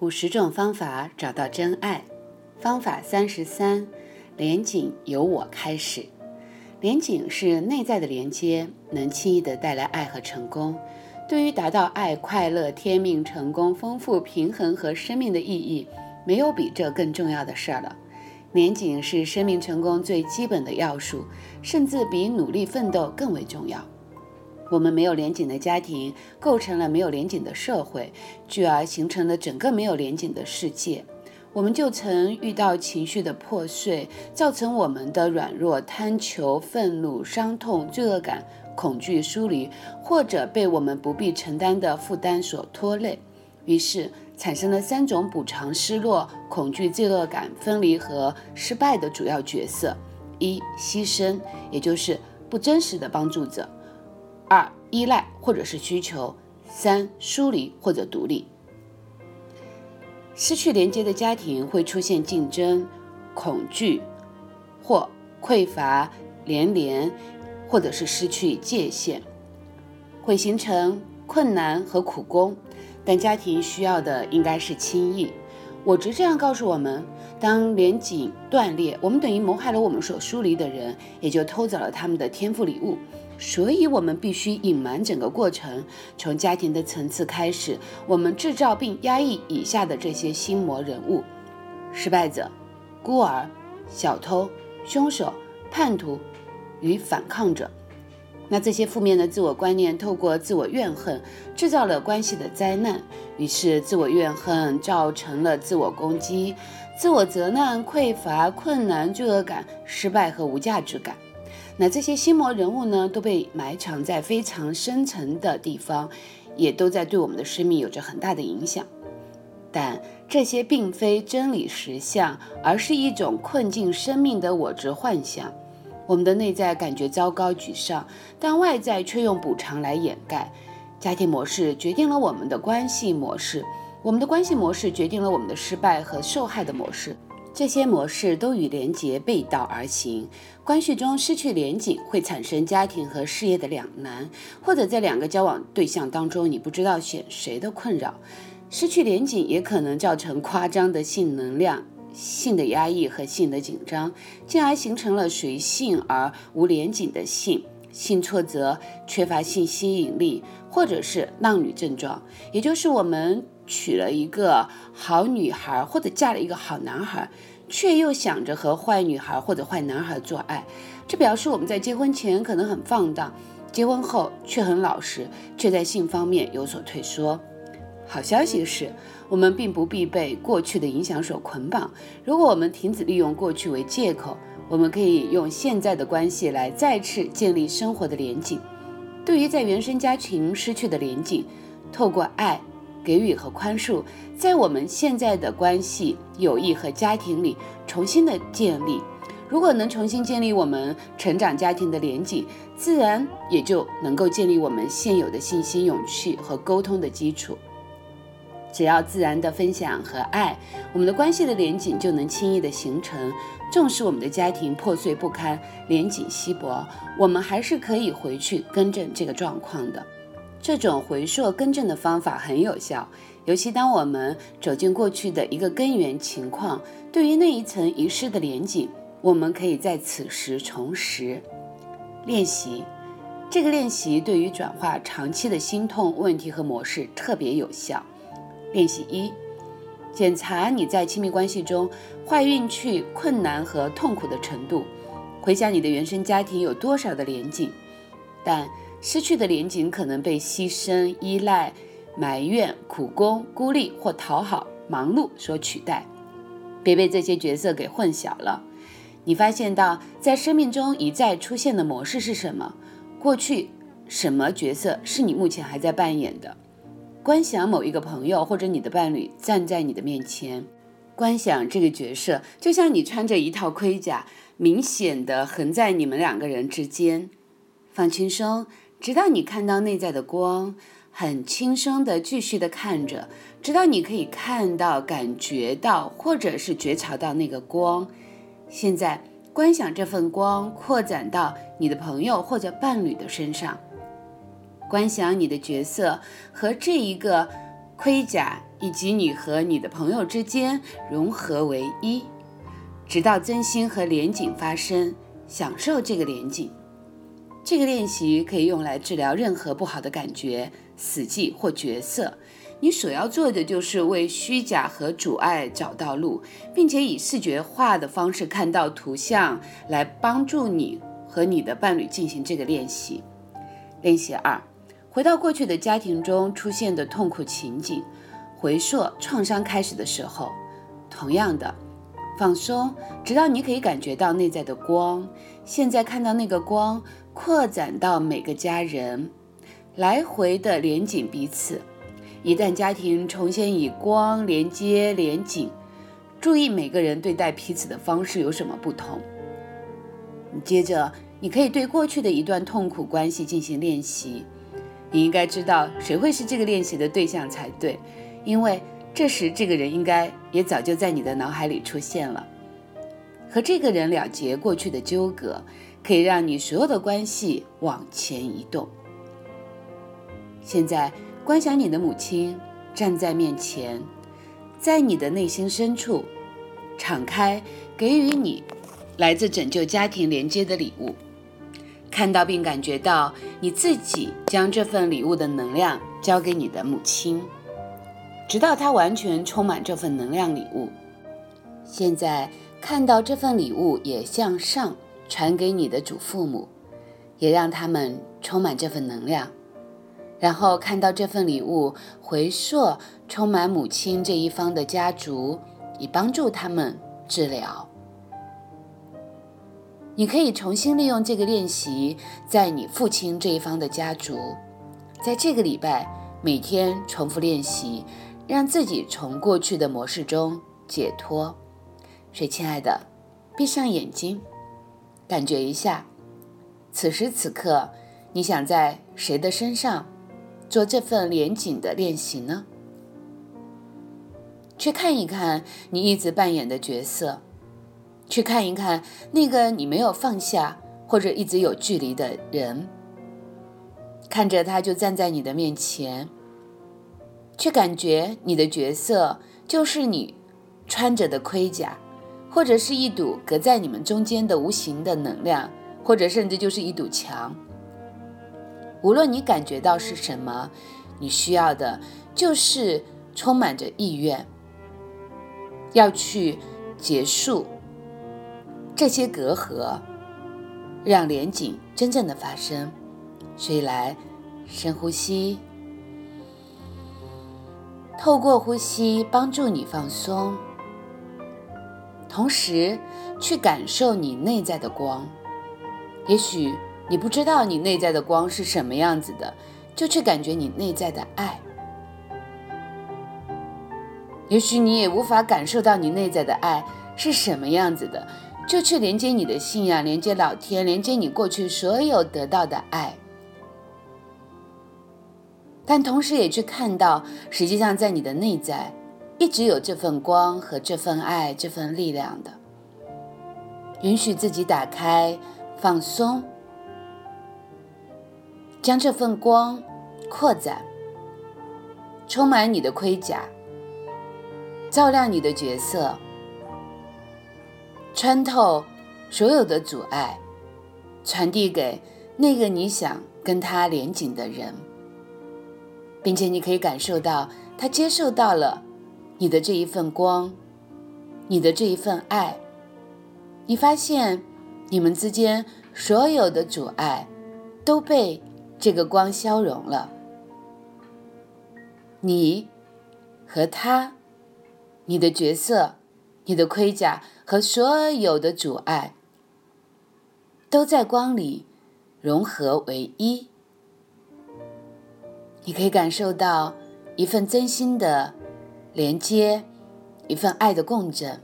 五十种方法找到真爱，方法三十三：连紧由我开始。连紧是内在的连接，能轻易的带来爱和成功。对于达到爱、快乐、天命、成功、丰富、平衡和生命的意义，没有比这更重要的事儿了。连紧是生命成功最基本的要素，甚至比努力奋斗更为重要。我们没有连紧的家庭，构成了没有连紧的社会，继而形成了整个没有连紧的世界。我们就曾遇到情绪的破碎，造成我们的软弱、贪求、愤怒、伤痛、罪恶感、恐惧、疏离，或者被我们不必承担的负担所拖累。于是产生了三种补偿失落、恐惧、罪恶感、分离和失败的主要角色：一、牺牲，也就是不真实的帮助者。二、依赖或者是需求；三、疏离或者独立。失去连接的家庭会出现竞争、恐惧或匮乏连连，或者是失去界限，会形成困难和苦工。但家庭需要的应该是轻易。我直这样告诉我们：当连紧断裂，我们等于谋害了我们所疏离的人，也就偷走了他们的天赋礼物。所以，我们必须隐瞒整个过程，从家庭的层次开始。我们制造并压抑以下的这些心魔人物：失败者、孤儿、小偷、凶手、叛徒与反抗者。那这些负面的自我观念，透过自我怨恨，制造了关系的灾难。于是，自我怨恨造成了自我攻击、自我责难、匮乏、困难、罪恶感、失败和无价值感。那这些心魔人物呢，都被埋藏在非常深层的地方，也都在对我们的生命有着很大的影响。但这些并非真理实相，而是一种困境生命的我执幻想。我们的内在感觉糟糕、沮丧，但外在却用补偿来掩盖。家庭模式决定了我们的关系模式，我们的关系模式决定了我们的失败和受害的模式。这些模式都与连结背道而行。关系中失去连紧，会产生家庭和事业的两难，或者在两个交往对象当中，你不知道选谁的困扰。失去连紧也可能造成夸张的性能量、性的压抑和性的紧张，进而形成了随性而无连紧的性。性挫折、缺乏性吸引力，或者是浪女症状，也就是我们。娶了一个好女孩，或者嫁了一个好男孩，却又想着和坏女孩或者坏男孩做爱，这表示我们在结婚前可能很放荡，结婚后却很老实，却在性方面有所退缩。好消息是，我们并不必被过去的影响所捆绑。如果我们停止利用过去为借口，我们可以用现在的关系来再次建立生活的连景。对于在原生家庭失去的连景，透过爱。给予和宽恕，在我们现在的关系、友谊和家庭里重新的建立。如果能重新建立我们成长家庭的连接，自然也就能够建立我们现有的信心、勇气和沟通的基础。只要自然的分享和爱，我们的关系的连紧就能轻易的形成。纵使我们的家庭破碎不堪、连紧稀薄，我们还是可以回去更正这个状况的。这种回溯更正的方法很有效，尤其当我们走进过去的一个根源情况，对于那一层遗失的连接，我们可以在此时重拾练习。这个练习对于转化长期的心痛问题和模式特别有效。练习一：检查你在亲密关系中坏运气、困难和痛苦的程度，回想你的原生家庭有多少的连接，但。失去的连景可能被牺牲、依赖、埋怨、苦工、孤立或讨好、忙碌所取代。别被这些角色给混淆了。你发现到在生命中一再出现的模式是什么？过去什么角色是你目前还在扮演的？观想某一个朋友或者你的伴侣站在你的面前，观想这个角色就像你穿着一套盔甲，明显的横在你们两个人之间。放轻松。直到你看到内在的光，很轻松的继续的看着，直到你可以看到、感觉到，或者是觉察到那个光。现在观想这份光扩展到你的朋友或者伴侣的身上，观想你的角色和这一个盔甲以及你和你的朋友之间融合为一，直到真心和连景发生，享受这个连景。这个练习可以用来治疗任何不好的感觉、死寂或角色。你所要做的就是为虚假和阻碍找到路，并且以视觉化的方式看到图像，来帮助你和你的伴侣进行这个练习。练习二：回到过去的家庭中出现的痛苦情景，回溯创伤开始的时候。同样的，放松，直到你可以感觉到内在的光。现在看到那个光扩展到每个家人，来回的连紧彼此。一旦家庭重新以光连接连紧，注意每个人对待彼此的方式有什么不同。接着，你可以对过去的一段痛苦关系进行练习。你应该知道谁会是这个练习的对象才对，因为这时这个人应该也早就在你的脑海里出现了。和这个人了结过去的纠葛，可以让你所有的关系往前移动。现在。观想你的母亲站在面前，在你的内心深处，敞开给予你来自拯救家庭连接的礼物。看到并感觉到你自己将这份礼物的能量交给你的母亲，直到她完全充满这份能量礼物。现在看到这份礼物也向上传给你的祖父母，也让他们充满这份能量。然后看到这份礼物回溯充满母亲这一方的家族，以帮助他们治疗。你可以重新利用这个练习，在你父亲这一方的家族，在这个礼拜每天重复练习，让自己从过去的模式中解脱。所以，亲爱的，闭上眼睛，感觉一下，此时此刻你想在谁的身上？做这份连紧的练习呢？去看一看你一直扮演的角色，去看一看那个你没有放下或者一直有距离的人，看着他就站在你的面前，去感觉你的角色就是你穿着的盔甲，或者是一堵隔在你们中间的无形的能量，或者甚至就是一堵墙。无论你感觉到是什么，你需要的就是充满着意愿，要去结束这些隔阂，让连景真正的发生。所以来深呼吸，透过呼吸帮助你放松，同时去感受你内在的光，也许。你不知道你内在的光是什么样子的，就去感觉你内在的爱。也许你也无法感受到你内在的爱是什么样子的，就去连接你的信仰，连接老天，连接你过去所有得到的爱。但同时也去看到，实际上在你的内在一直有这份光和这份爱、这份力量的。允许自己打开，放松。将这份光扩展，充满你的盔甲，照亮你的角色，穿透所有的阻碍，传递给那个你想跟他连紧的人，并且你可以感受到他接受到了你的这一份光，你的这一份爱。你发现你们之间所有的阻碍都被。这个光消融了，你和他，你的角色，你的盔甲和所有的阻碍，都在光里融合为一。你可以感受到一份真心的连接，一份爱的共振，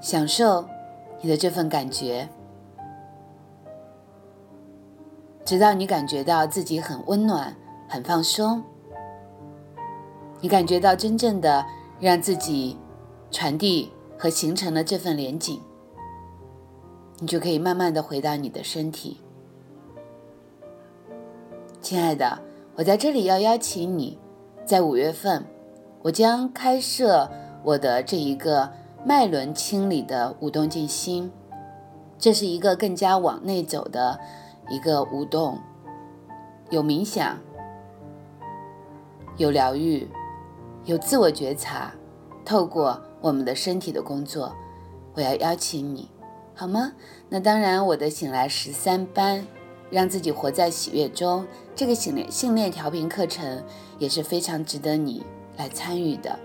享受你的这份感觉。直到你感觉到自己很温暖、很放松，你感觉到真正的让自己传递和形成了这份连紧，你就可以慢慢的回到你的身体。亲爱的，我在这里要邀请你在五月份，我将开设我的这一个脉轮清理的舞动静心，这是一个更加往内走的一个舞动，有冥想，有疗愈，有自我觉察，透过我们的身体的工作，我要邀请你。好吗？那当然，我的醒来十三班，让自己活在喜悦中，这个训练训练调频课程也是非常值得你来参与的。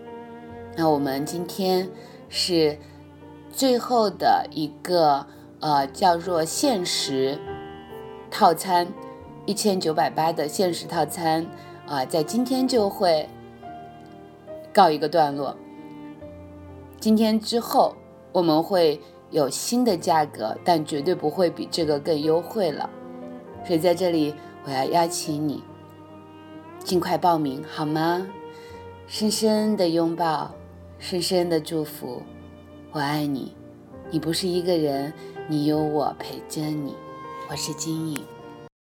那我们今天是最后的一个呃，叫做限时套餐，一千九百八的限时套餐啊，在今天就会告一个段落。今天之后我们会。有新的价格，但绝对不会比这个更优惠了。所以在这里，我要邀请你尽快报名，好吗？深深的拥抱，深深的祝福，我爱你。你不是一个人，你有我陪着你。我是金颖。